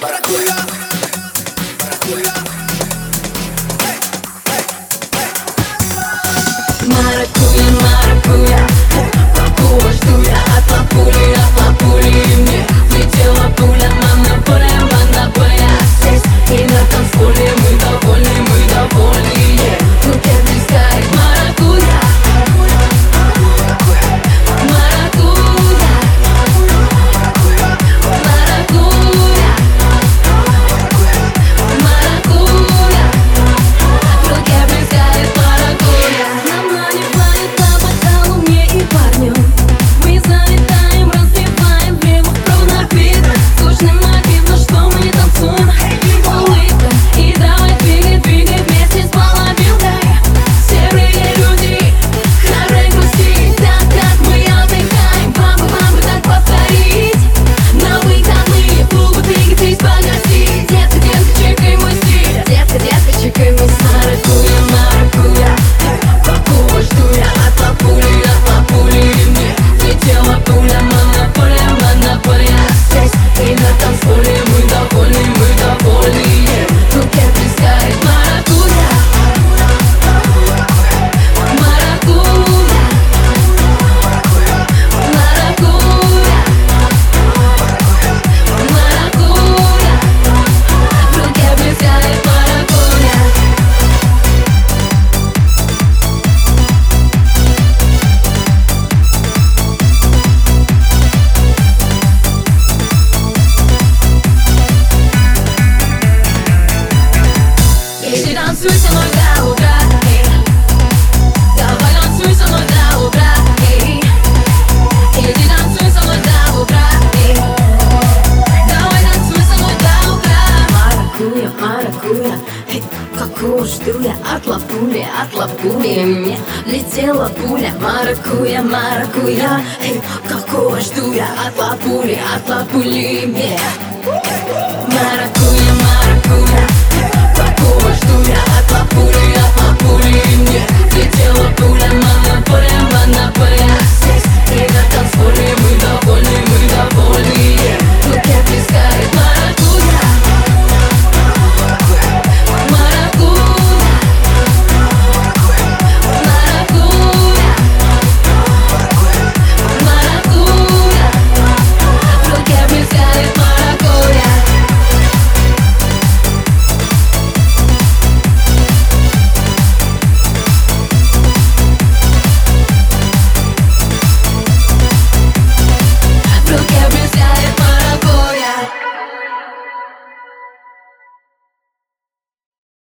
Maracuya, maracuya. Por танцуй со мной до утра. Давай танцуй со мной до утра. Иди танцуй со мной до утра. Давай танцуй со мной до утра Маракуя, маракуя какую жду я от лапули, от лапули Мне летела пуля Маракуя, маракуя Эй, какого жду я от лапули, от лапули Мне маракуя